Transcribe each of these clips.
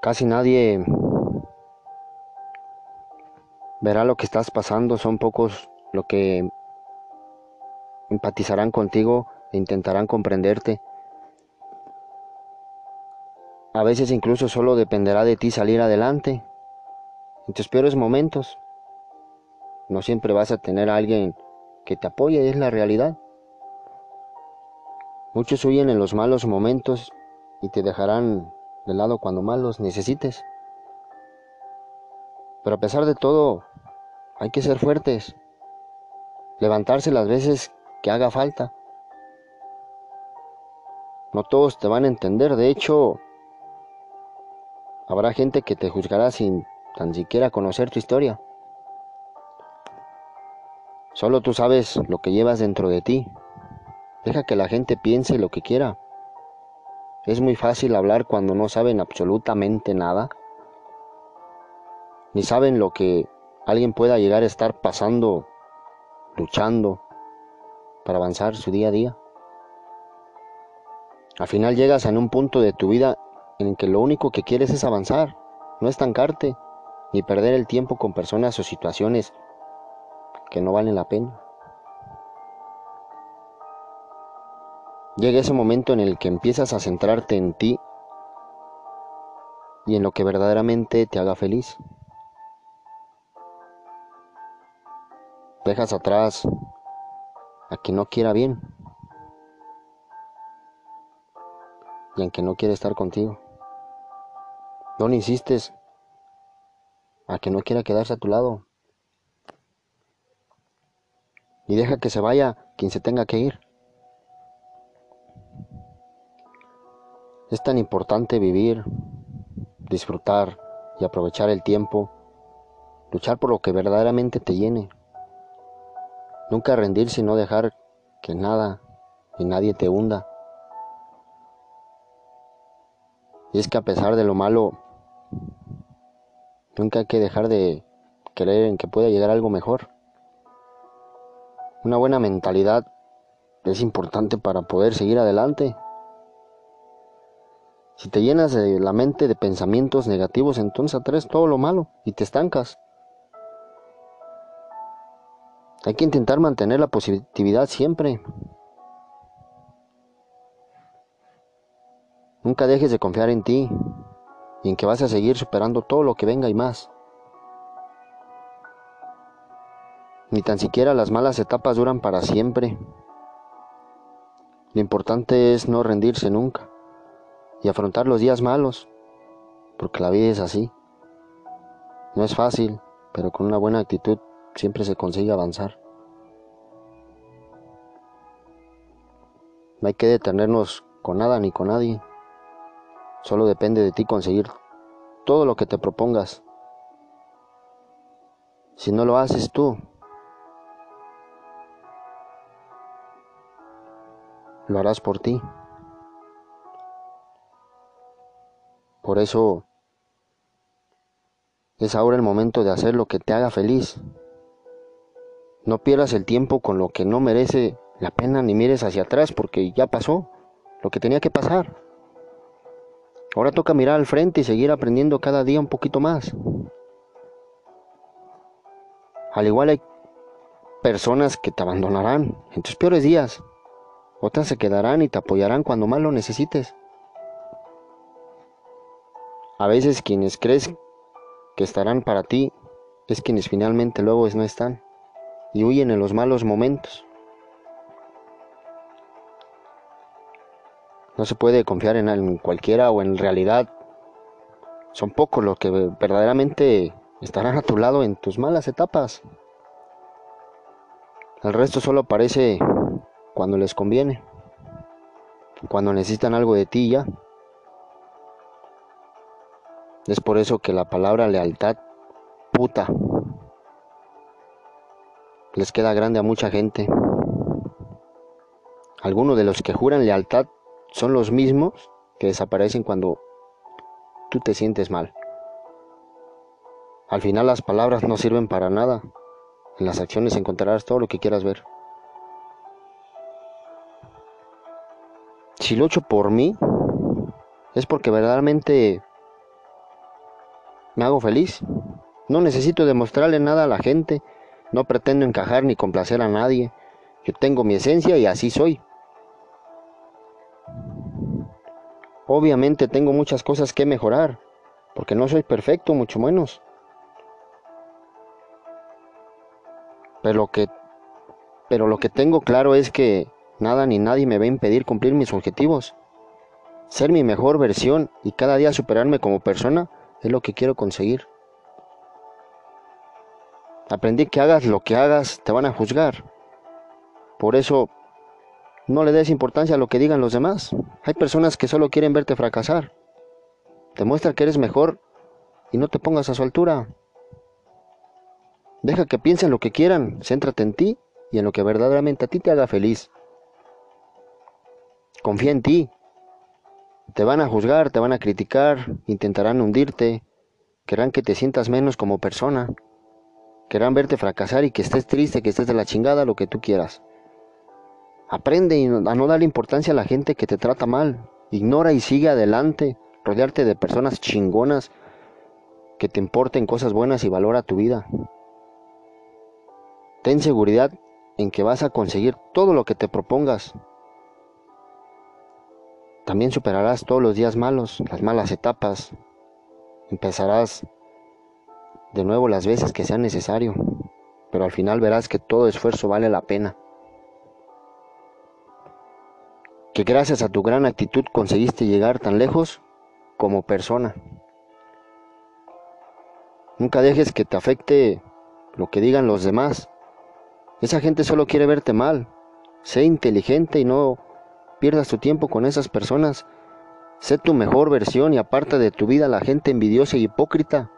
Casi nadie verá lo que estás pasando, son pocos lo que empatizarán contigo e intentarán comprenderte. A veces incluso solo dependerá de ti salir adelante. En tus peores momentos, no siempre vas a tener a alguien que te apoye, es la realidad. Muchos huyen en los malos momentos y te dejarán de lado cuando más los necesites. Pero a pesar de todo, hay que ser fuertes, levantarse las veces que haga falta. No todos te van a entender, de hecho, habrá gente que te juzgará sin tan siquiera conocer tu historia. Solo tú sabes lo que llevas dentro de ti. Deja que la gente piense lo que quiera. Es muy fácil hablar cuando no saben absolutamente nada. Ni saben lo que alguien pueda llegar a estar pasando, luchando para avanzar su día a día. Al final llegas en un punto de tu vida en que lo único que quieres es avanzar, no estancarte, ni perder el tiempo con personas o situaciones que no valen la pena. Llega ese momento en el que empiezas a centrarte en ti y en lo que verdaderamente te haga feliz. Dejas atrás a quien no quiera bien y a quien no quiere estar contigo. No le insistes a quien no quiera quedarse a tu lado. Y deja que se vaya quien se tenga que ir. Es tan importante vivir, disfrutar y aprovechar el tiempo, luchar por lo que verdaderamente te llene. Nunca rendirse y no dejar que nada y nadie te hunda. Y es que a pesar de lo malo, nunca hay que dejar de creer en que pueda llegar algo mejor. Una buena mentalidad es importante para poder seguir adelante. Si te llenas de la mente de pensamientos negativos, entonces atraes todo lo malo y te estancas. Hay que intentar mantener la positividad siempre. Nunca dejes de confiar en ti y en que vas a seguir superando todo lo que venga y más. Ni tan siquiera las malas etapas duran para siempre. Lo importante es no rendirse nunca y afrontar los días malos, porque la vida es así. No es fácil, pero con una buena actitud siempre se consigue avanzar. No hay que detenernos con nada ni con nadie. Solo depende de ti conseguir todo lo que te propongas. Si no lo haces tú, lo harás por ti. Por eso es ahora el momento de hacer lo que te haga feliz. No pierdas el tiempo con lo que no merece la pena ni mires hacia atrás porque ya pasó lo que tenía que pasar. Ahora toca mirar al frente y seguir aprendiendo cada día un poquito más. Al igual hay personas que te abandonarán en tus peores días. Otras se quedarán y te apoyarán cuando más lo necesites. A veces quienes crees que estarán para ti es quienes finalmente luego no están y huyen en los malos momentos. No se puede confiar en cualquiera o en realidad. Son pocos los que verdaderamente estarán a tu lado en tus malas etapas. El resto solo aparece cuando les conviene, cuando necesitan algo de ti ya. Es por eso que la palabra lealtad, puta, les queda grande a mucha gente. Algunos de los que juran lealtad son los mismos que desaparecen cuando tú te sientes mal. Al final las palabras no sirven para nada. En las acciones encontrarás todo lo que quieras ver. Si lucho por mí, es porque verdaderamente Me hago feliz. No necesito demostrarle nada a la gente. No pretendo encajar ni complacer a nadie. Yo tengo mi esencia y así soy. Obviamente tengo muchas cosas que mejorar, porque no soy perfecto, mucho menos. Pero lo que, pero lo que tengo claro es que nada ni nadie me va a impedir cumplir mis objetivos. Ser mi mejor versión y cada día superarme como persona es lo que quiero conseguir. Aprendí que hagas lo que hagas, te van a juzgar. Por eso, no le des importancia a lo que digan los demás. Hay personas que solo quieren verte fracasar. Demuestra que eres mejor y no te pongas a su altura. Deja que piensen lo que quieran, céntrate en ti y en lo que verdaderamente a ti te haga feliz. Confía en ti. Te van a juzgar, te van a criticar, intentarán hundirte, querrán que te sientas menos como persona. Querrán verte fracasar y que estés triste, que estés de la chingada, lo que tú quieras. Aprende a no darle importancia a la gente que te trata mal. Ignora y sigue adelante. Rodearte de personas chingonas que te importen cosas buenas y valora tu vida. Ten seguridad en que vas a conseguir todo lo que te propongas. También superarás todos los días malos, las malas etapas. Empezarás de nuevo las veces que sea necesario, pero al final verás que todo esfuerzo vale la pena. Que gracias a tu gran actitud conseguiste llegar tan lejos como persona. Nunca dejes que te afecte lo que digan los demás. Esa gente solo quiere verte mal. Sé inteligente y no pierdas tu tiempo con esas personas. Sé tu mejor versión y aparta de tu vida a la gente envidiosa y hipócrita.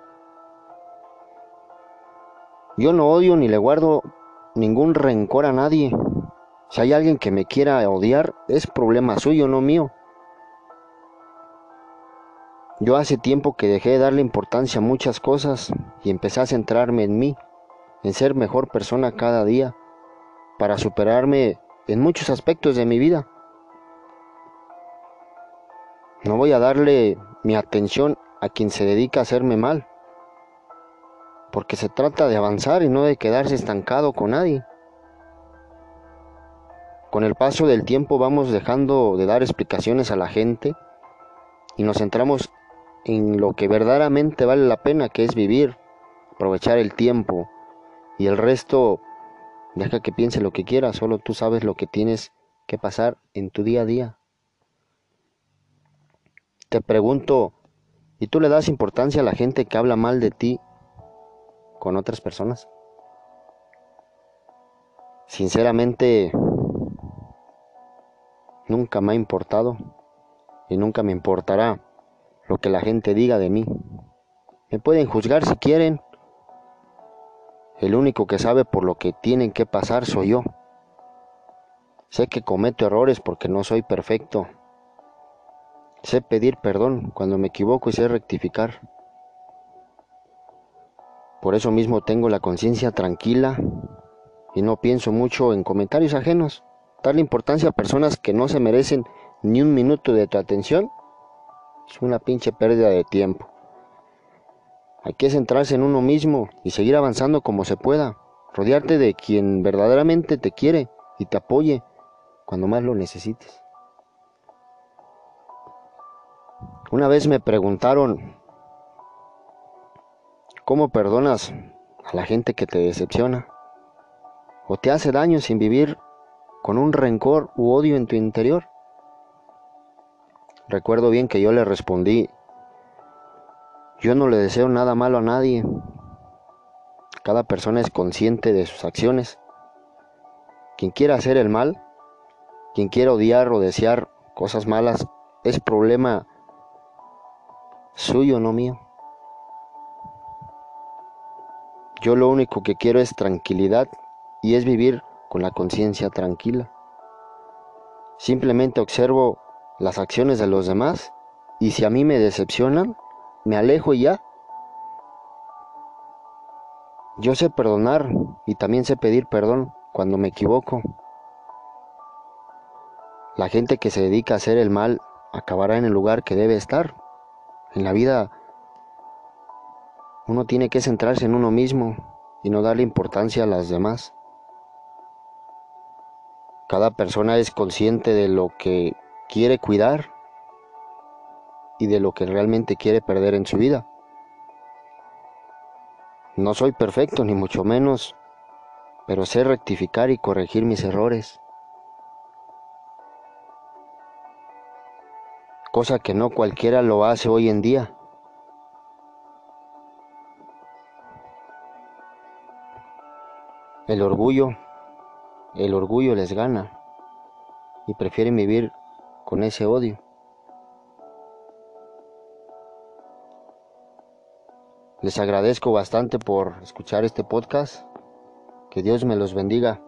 Yo no odio ni le guardo ningún rencor a nadie. Si hay alguien que me quiera odiar, es problema suyo, no mío. Yo hace tiempo que dejé de darle importancia a muchas cosas y empecé a centrarme en mí, en ser mejor persona cada día, para superarme en muchos aspectos de mi vida. No voy a darle mi atención a quien se dedica a hacerme mal porque se trata de avanzar y no de quedarse estancado con nadie. Con el paso del tiempo vamos dejando de dar explicaciones a la gente y nos centramos en lo que verdaderamente vale la pena, que es vivir, aprovechar el tiempo y el resto deja que piense lo que quiera, solo tú sabes lo que tienes que pasar en tu día a día. Te pregunto, ¿y tú le das importancia a la gente que habla mal de ti con otras personas. Sinceramente, nunca me ha importado y nunca me importará lo que la gente diga de mí. Me pueden juzgar si quieren. El único que sabe por lo que tienen que pasar soy yo. Sé que cometo errores porque no soy perfecto. Sé pedir perdón cuando me equivoco y sé rectificar. Por eso mismo tengo la conciencia tranquila y no pienso mucho en comentarios ajenos. Darle importancia a personas que no se merecen ni un minuto de tu atención es una pinche pérdida de tiempo. Hay que centrarse en uno mismo y seguir avanzando como se pueda. Rodearte de quien verdaderamente te quiere y te apoye cuando más lo necesites. Una vez me preguntaron ¿Cómo perdonas a la gente que te decepciona? ¿O te hace daño sin vivir con un rencor u odio en tu interior? Recuerdo bien que yo le respondí, yo no le deseo nada malo a nadie. Cada persona es consciente de sus acciones. Quien quiera hacer el mal, quien quiera odiar o desear cosas malas, es problema suyo, no mío. Yo lo único que quiero es tranquilidad y es vivir con la conciencia tranquila. Simplemente observo las acciones de los demás y si a mí me decepcionan, me alejo y ya. Yo sé perdonar y también sé pedir perdón cuando me equivoco. La gente que se dedica a hacer el mal acabará en el lugar que debe estar. En la vida Uno tiene que centrarse en uno mismo y no darle importancia a las demás. Cada persona es consciente de lo que quiere cuidar y de lo que realmente quiere perder en su vida. No soy perfecto, ni mucho menos, pero sé rectificar y corregir mis errores. Cosa que no cualquiera lo hace hoy en día. El orgullo, el orgullo les gana y prefieren vivir con ese odio. Les agradezco bastante por escuchar este podcast. Que Dios me los bendiga.